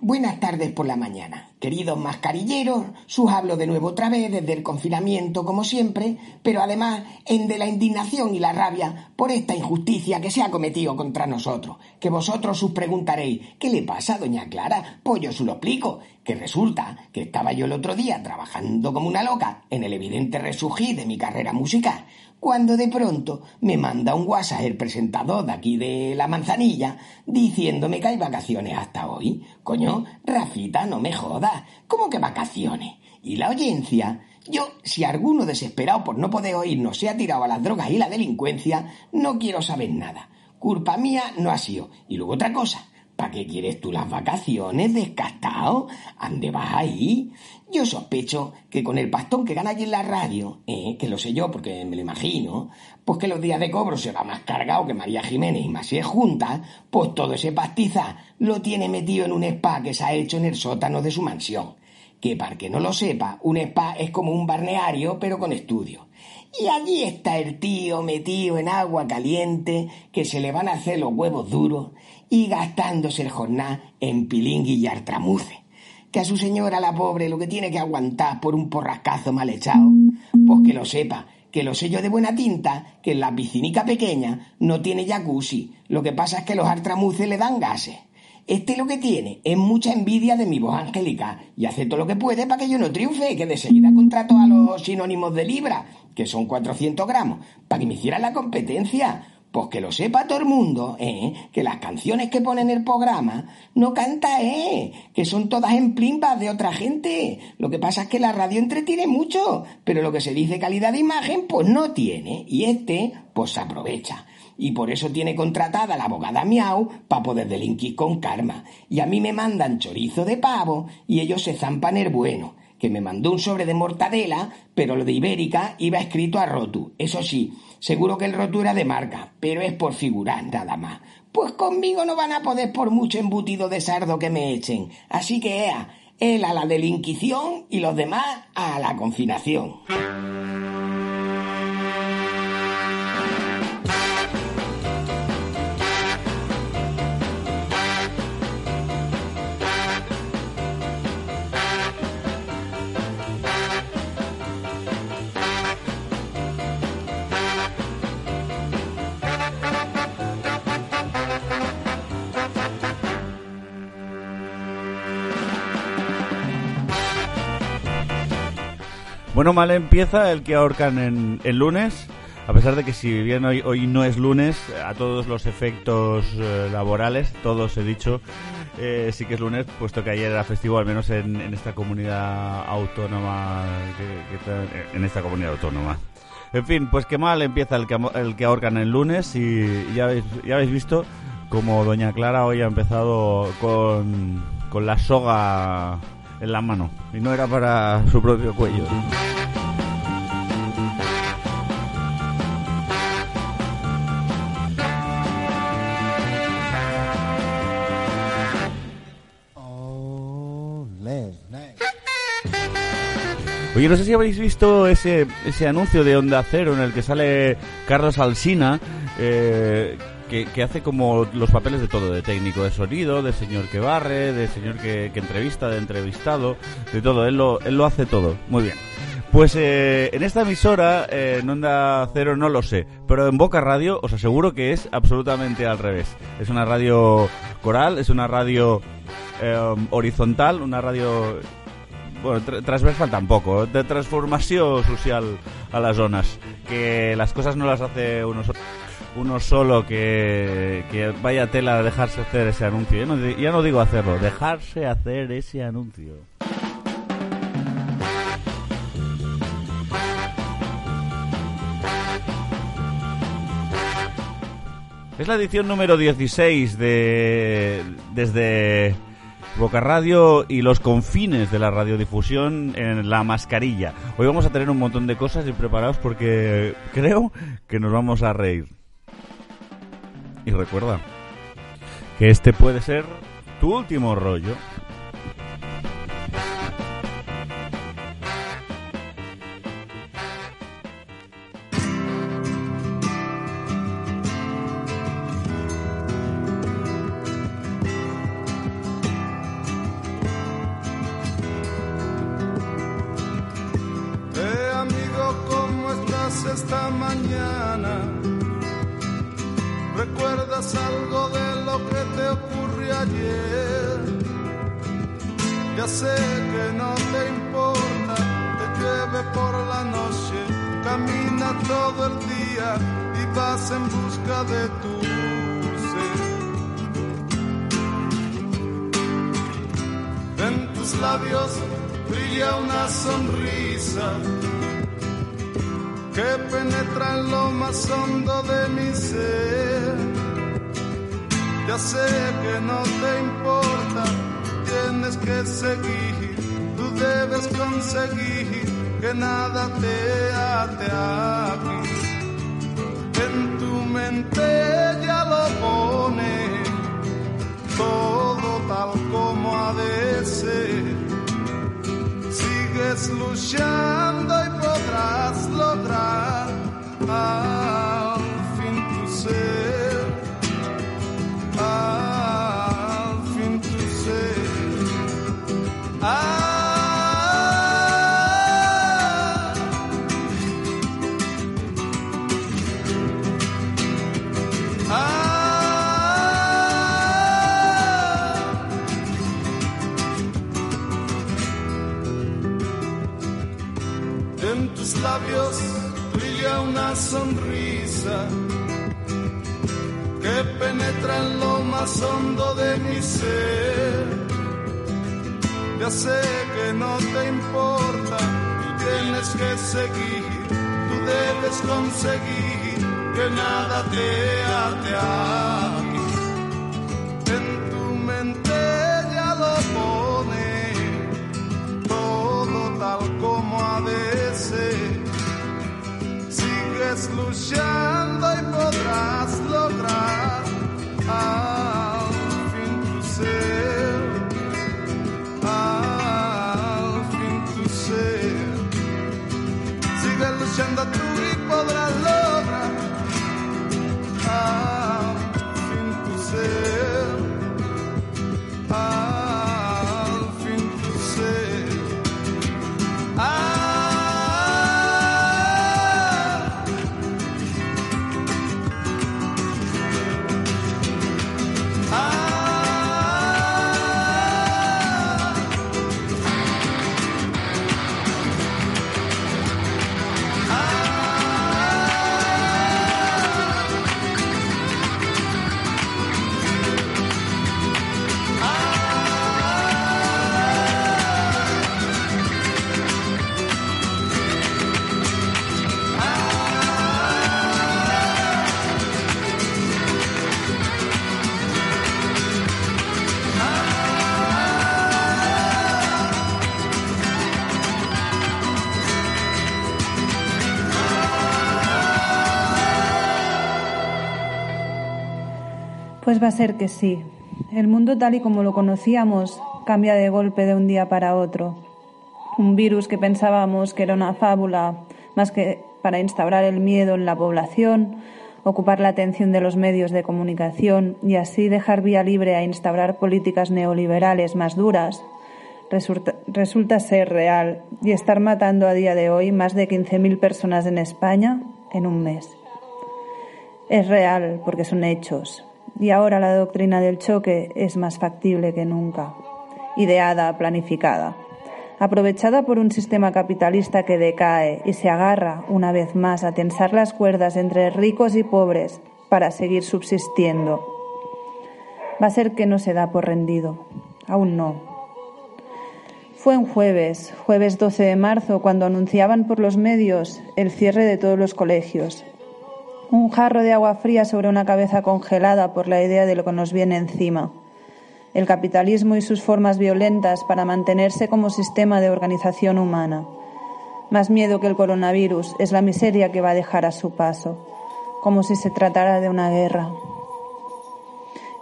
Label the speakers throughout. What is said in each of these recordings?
Speaker 1: Buenas tardes por la mañana. Queridos mascarilleros, sus hablo de nuevo otra vez desde el confinamiento como siempre, pero además en de la indignación y la rabia por esta injusticia que se ha cometido contra nosotros. Que vosotros os preguntaréis, ¿qué le pasa a doña Clara? Pues yo os lo explico, que resulta que estaba yo el otro día trabajando como una loca en el evidente resurgir de mi carrera musical cuando de pronto me manda un WhatsApp el presentador de aquí de la manzanilla diciéndome que hay vacaciones hasta hoy. Coño, Rafita, no me jodas. ¿Cómo que vacaciones? Y la oyencia, yo, si alguno desesperado por no poder oírnos se ha tirado a las drogas y la delincuencia, no quiero saber nada. Culpa mía no ha sido. Y luego otra cosa. ¿Para qué quieres tú las vacaciones, descastado? ¿Ande vas ahí? Yo sospecho que con el pastón que gana allí en la radio, eh, que lo sé yo porque me lo imagino, pues que los días de cobro se va más cargado que María Jiménez y Masías juntas, pues todo ese pastiza lo tiene metido en un spa que se ha hecho en el sótano de su mansión. Que para que no lo sepa, un spa es como un balneario pero con estudio. Y allí está el tío metido en agua caliente, que se le van a hacer los huevos duros, y gastándose el jornal en pilingui y artramuce. Que a su señora, la pobre, lo que tiene que aguantar por un porrascazo mal echado, pues que lo sepa, que lo sé yo de buena tinta, que en la piscinica pequeña no tiene jacuzzi, lo que pasa es que los artramuces le dan gases. Este lo que tiene es mucha envidia de mi voz angélica y hace todo lo que puede para que yo no triunfe, que de seguida contrato a los sinónimos de libra, que son 400 gramos, para que me hicieran la competencia. Pues que lo sepa todo el mundo, ¿eh? que las canciones que pone en el programa no canta, ¿eh? que son todas en plimbas de otra gente. Lo que pasa es que la radio entretiene mucho, pero lo que se dice calidad de imagen, pues no tiene. Y este, pues se aprovecha. Y por eso tiene contratada la abogada Miau para poder delinquir con karma. Y a mí me mandan chorizo de pavo y ellos se zampan el bueno que me mandó un sobre de mortadela, pero lo de Ibérica iba escrito a Rotu. Eso sí, Seguro que el roto era de marca, pero es por figurar nada más. Pues conmigo no van a poder por mucho embutido de sardo que me echen. Así que ea, él a la delinquición y los demás a la confinación.
Speaker 2: Bueno, mal empieza el que ahorcan en el lunes. A pesar de que si bien hoy, hoy no es lunes, a todos los efectos eh, laborales, todos he dicho, eh, sí que es lunes, puesto que ayer era festivo, al menos en, esta comunidad autónoma, en esta comunidad autónoma. En fin, pues qué mal empieza el que, el que ahorcan el lunes y ya habéis, ya habéis visto como Doña Clara hoy ha empezado con, con la soga en la mano y no era para su propio cuello. Oye, no sé si habéis visto ese, ese anuncio de Onda Cero en el que sale Carlos Alsina, eh, que, hace como los papeles de todo, de técnico de sonido, de señor que barre, de señor que, entrevista, de entrevistado, de todo. Él lo, él lo hace todo. Muy bien. Pues eh, en esta emisora, eh, en Onda Cero no lo sé, pero en Boca Radio os aseguro que es absolutamente al revés. Es una radio coral, es una radio eh, horizontal, una radio bueno, transversal tampoco, de transformación social a las zonas, que las cosas no las hace uno solo uno solo que, vaya tela a dejarse hacer ese anuncio. Ya no, ya no digo hacerlo, dejarse hacer ese anuncio. Es la edición número 16 de desde Boca Radio y los confines de la radiodifusión en la mascarilla. Hoy vamos a tener un montón de cosas y preparados porque creo que nos vamos a reír. Y recuerda que este puede ser tu último rollo.
Speaker 3: Eh, amigo, cómo estás esta mañana. ¿Recuerdas algo de lo que te ocurrió ayer? Ya sé que no te importa, te llueve por la noche, camina todo el día y vas en busca de tu ser. En tus labios brilla una sonrisa que penetra en lo más hondo de mi ser. Ya sé que no te importa, tienes que seguir, tú debes conseguir que nada te ate aquí. En tu mente ya lo pone todo tal como ha de ser sigues luchando y podrás lograr al fin tu ser, labios brilla una sonrisa que penetra en lo más hondo de mi ser. Ya sé que no te importa, tú tienes que seguir, tú debes conseguir que nada te ate
Speaker 4: Pues va a ser que sí. El mundo tal y como lo conocíamos cambia de golpe de un día para otro. Un virus que pensábamos que era una fábula más que para instaurar el miedo en la población, ocupar la atención de los medios de comunicación y así dejar vía libre a instaurar políticas neoliberales más duras, resulta, ser real y estar matando a día de hoy más de 15.000 personas en España en un mes. Es real porque son hechos, y ahora la doctrina del choque es más factible que nunca, ideada, planificada, aprovechada por un sistema capitalista que decae y se agarra una vez más a tensar las cuerdas entre ricos y pobres para seguir subsistiendo. Va a ser que no se da por rendido, aún no. Fue un jueves, jueves 12 de marzo, cuando anunciaban por los medios el cierre de todos los colegios, un jarro de agua fría sobre una cabeza congelada por la idea de lo que nos viene encima. El capitalismo y sus formas violentas para mantenerse como sistema de organización humana. Más miedo que el coronavirus es la miseria que va a dejar a su paso, como si se tratara de una guerra.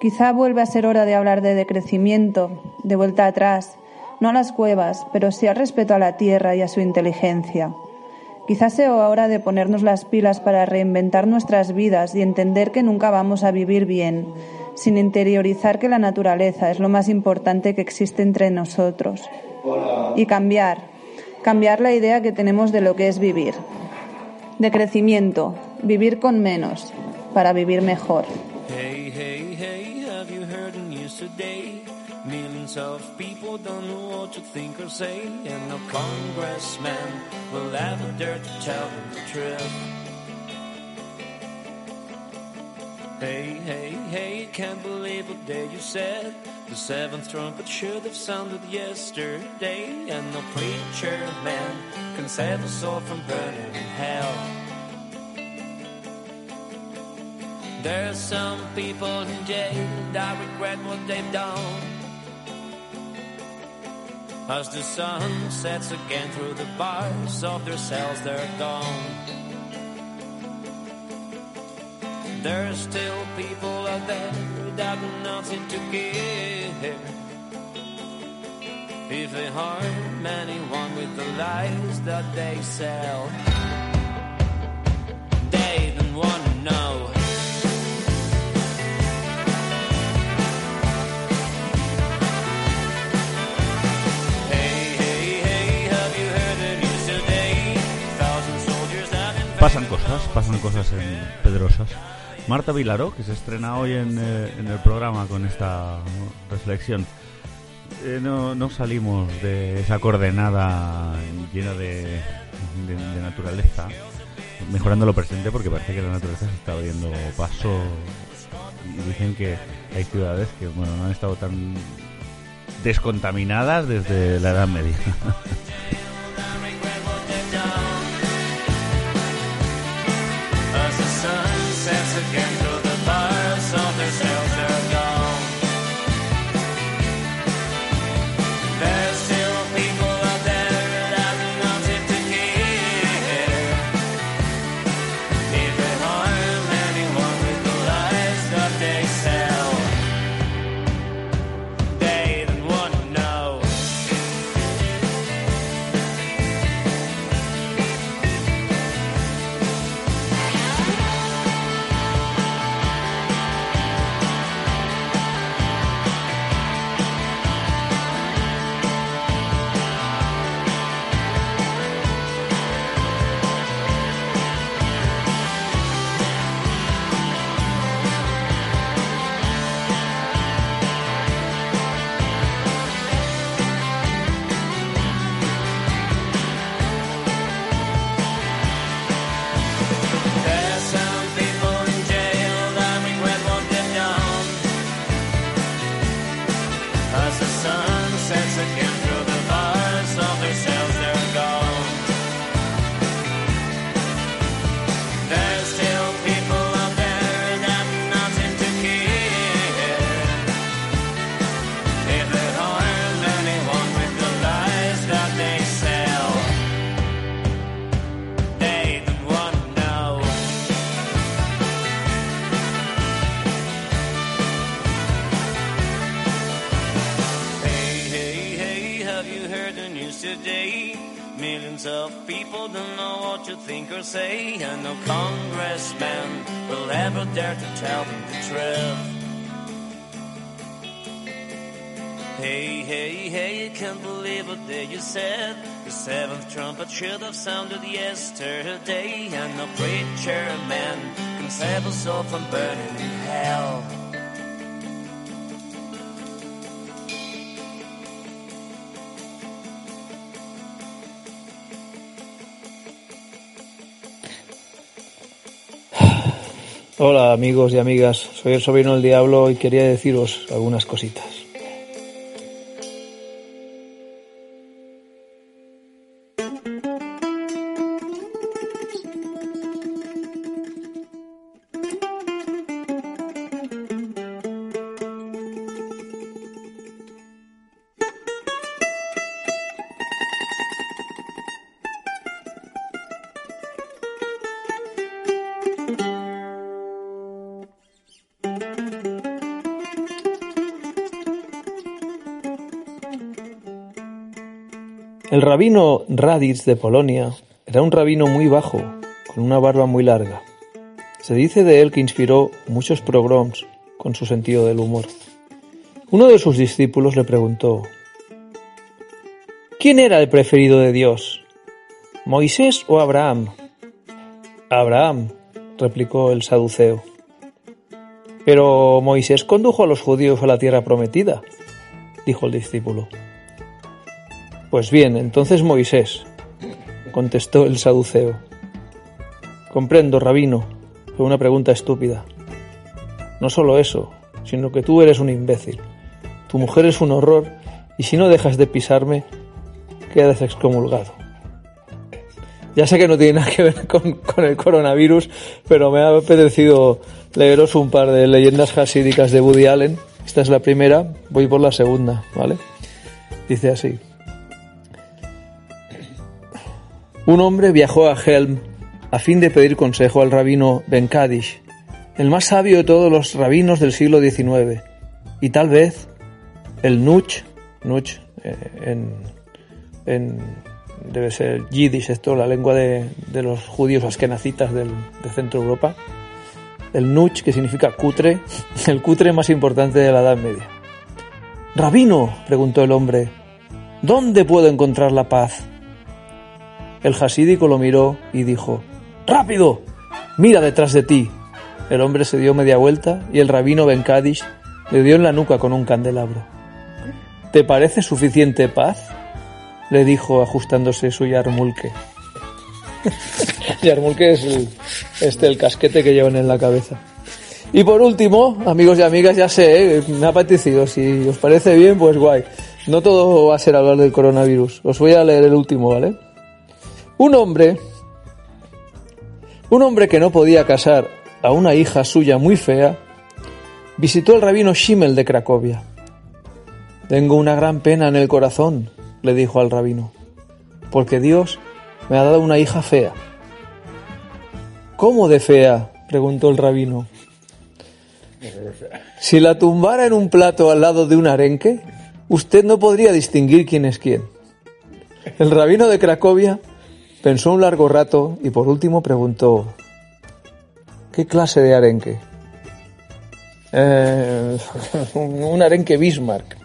Speaker 4: Quizá vuelva a ser hora de hablar de decrecimiento, de vuelta atrás, no a las cuevas, pero sí al respeto a la tierra y a su inteligencia. Quizás sea hora de ponernos las pilas para reinventar nuestras vidas y entender que nunca vamos a vivir bien, sin interiorizar que la naturaleza es lo más importante que existe entre nosotros. Y cambiar, cambiar la idea que tenemos de lo que es vivir. de crecimiento, vivir con menos, para vivir mejor.
Speaker 5: You what to think or say, and no congressman will ever dare to tell the truth. Hey, hey, hey, can't believe what day you said. The seventh trumpet should have sounded yesterday, and no preacher man can save us all from burning in hell. There's some people in jail that regret what they've done. As the sun sets again through the bars of their cells, they're gone. There's still people out there that have nothing to give. If they harm anyone with the lies that they sell,
Speaker 2: cosas, en Pedrosas. Marta Vilaró, que se estrena hoy en, eh, en el programa con esta reflexión. Eh, no, no salimos de esa coordenada llena de, de- de naturaleza, mejorando lo presente porque parece que la naturaleza se está abriendo paso y dicen que hay ciudades que bueno, no han estado tan descontaminadas desde la Edad Media.
Speaker 5: again to think or say, and no congressman will ever dare to tell them the truth. Hey, hey, hey, you can't believe what day you said. The seventh trumpet should have sounded yesterday, and no preacher man can save us all from burning in hell.
Speaker 6: Hola amigos y amigas, soy el sobrino del diablo y quería deciros algunas cositas. El rabino Raditz de Polonia era un rabino muy bajo, con una barba muy larga. Se dice de él que inspiró muchos pogroms con su sentido del humor. Uno de sus discípulos le preguntó, ¿Quién era el preferido de Dios? ¿Moisés o Abraham? Abraham, replicó el saduceo. Pero Moisés condujo a los judíos a la tierra prometida, dijo el discípulo. Pues bien, entonces Moisés, contestó el saduceo. Comprendo, rabino, fue una pregunta estúpida. No solo eso, sino que tú eres un imbécil. Tu mujer es un horror y si no dejas de pisarme, quedas excomulgado. Ya sé que no tiene nada que ver con, con el coronavirus, pero me ha apetecido leeros un par de leyendas hasídicas de Woody Allen. Esta es la primera, voy por la segunda, ¿vale? Dice así. Un hombre viajó a Helm a fin de pedir consejo al rabino Ben Kadish, el más sabio de todos los rabinos del siglo XIX, y tal vez el Nuch, Nuch eh, en, en debe ser Yiddish, esto, la lengua de, de los judíos askenazitas del, de Centro Europa. El Nuch, que significa cutre, el cutre más importante de la Edad Media. Rabino, preguntó el hombre, ¿dónde puedo encontrar la paz? El jasídico lo miró y dijo, ¡Rápido! Mira detrás de ti. El hombre se dio media vuelta y el rabino Ben Kadish le dio en la nuca con un candelabro. ¿Te parece suficiente paz? le dijo ajustándose su yarmulke. yarmulke es el, este, el casquete que llevan en la cabeza. Y por último, amigos y amigas, ya sé, ¿eh? me ha apetecido. Si os parece bien, pues guay. No todo va a ser hablar del coronavirus. Os voy a leer el último, ¿vale? Un hombre, un hombre que no podía casar a una hija suya muy fea, visitó al rabino Schimmel de Cracovia. Tengo una gran pena en el corazón, le dijo al rabino, porque Dios me ha dado una hija fea. ¿Cómo de fea? preguntó el rabino. Si la tumbara en un plato al lado de un arenque, usted no podría distinguir quién es quién. El rabino de Cracovia pensó un largo rato y por último preguntó, ¿qué clase de arenque? Eh, un arenque Bismarck.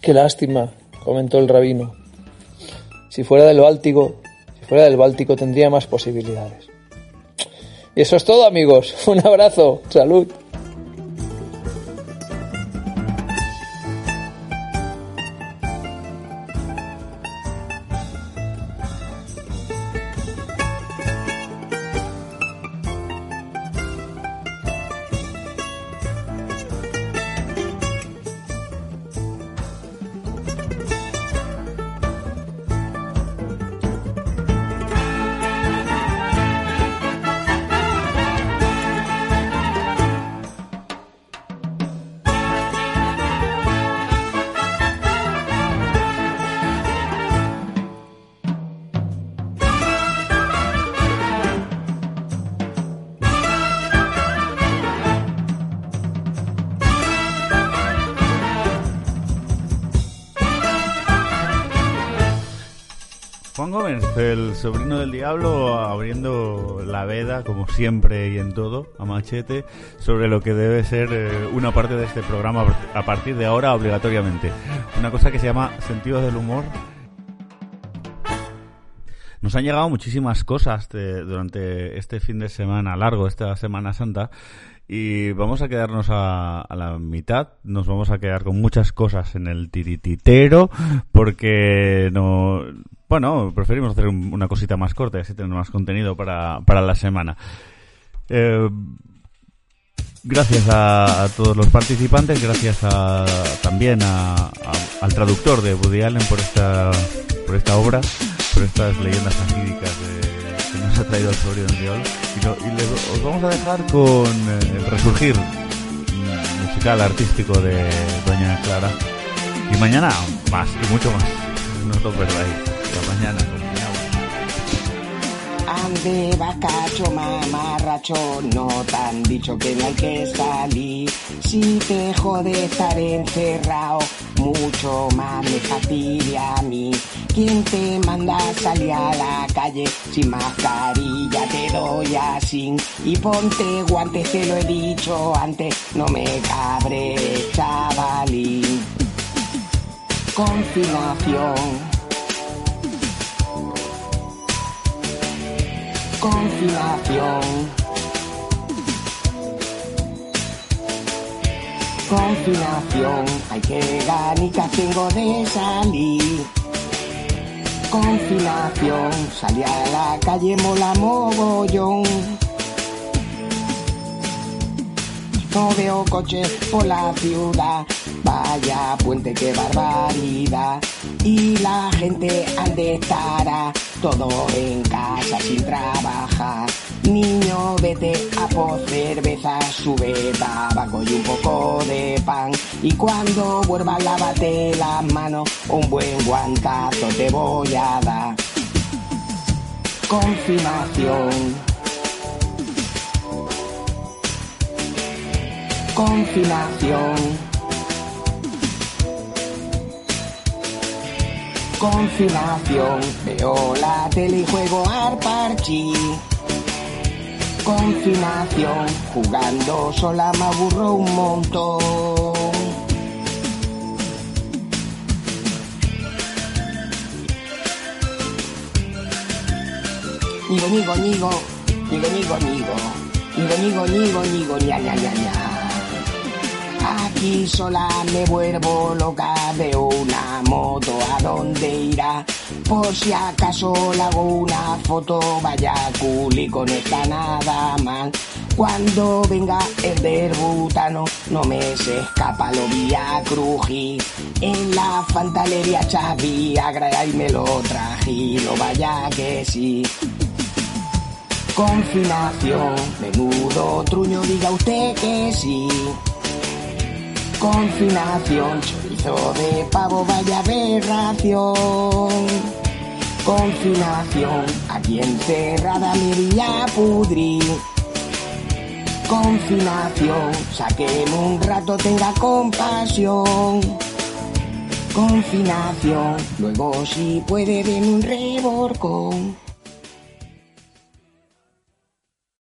Speaker 6: Qué lástima, comentó el rabino. Si fuera del Báltico, si fuera del Báltico tendría más posibilidades. Y eso es todo, amigos. Un abrazo. Salud.
Speaker 2: El sobrino del diablo, abriendo la veda, como siempre y en todo, a machete, sobre lo que debe ser eh, una parte de este programa a partir de ahora obligatoriamente. Una cosa que se llama sentido del humor. Nos han llegado muchísimas cosas durante este fin de semana largo, esta Semana Santa, y vamos a quedarnos a, a la mitad. Nos vamos a quedar con muchas cosas en el tirititero, porque no. Bueno, preferimos hacer un- una cosita más corta y así tener más contenido para, para la semana. Eh, gracias a, todos los participantes, gracias a, también a- al traductor de Woody Allen por esta, por esta obra, por estas leyendas fagídicas de- que nos ha traído el sobrino del diablo. Y, lo- y le- os vamos a dejar con eh, el resurgir musical, artístico de Doña Clara. Y mañana más y mucho más. No lo perdáis.
Speaker 1: Ande, bacacho, mamarracho, no te han dicho que no hay que salir. Si te jode estar encerrado, mucho más me fastidia a mí. ¿Quién te manda a salir a la calle sin mascarilla? Te doy así y ponte guantes, te lo he dicho antes, no me cabre, chavalín. Confinación. Confinación. Confinación, hay que ganica tengo de salir. Confinación, salí a la calle mola mogollón. No veo coches por la ciudad, vaya puente que barbaridad. Y la gente ande estará todo en casa sin trabajar. Niño, vete a por cerveza, sube tabaco y un poco de pan. Y cuando vuelvas, lávate las manos, un buen guantazo te voy a dar. Confirmación. Confinación. Confinación. Veo la tele y juego al parchi. Confinación. Jugando sola me aburro un montón. Nigo, nigo, nigo. Nigo, nigo, nigo. Nigo, nigo, nigo, nigo, ña, ña, ña, ña. Aquí sola me vuelvo loca, veo una moto, ¿a dónde irá? Por si acaso le hago una foto, vaya culico, no está nada mal. Cuando venga el del butano, no me se escapa, lo vi a crujir. En la fantalería Chaviagra y me lo trají, no vaya que sí. Confinación, menudo truño, diga usted que sí. Confinación, chorizo de pavo, vaya aberración. Confinación, aquí encerrada me voy a pudrir. Confinación, sáqueme un rato, tenga compasión. Confinación, luego si puede den un reborcón.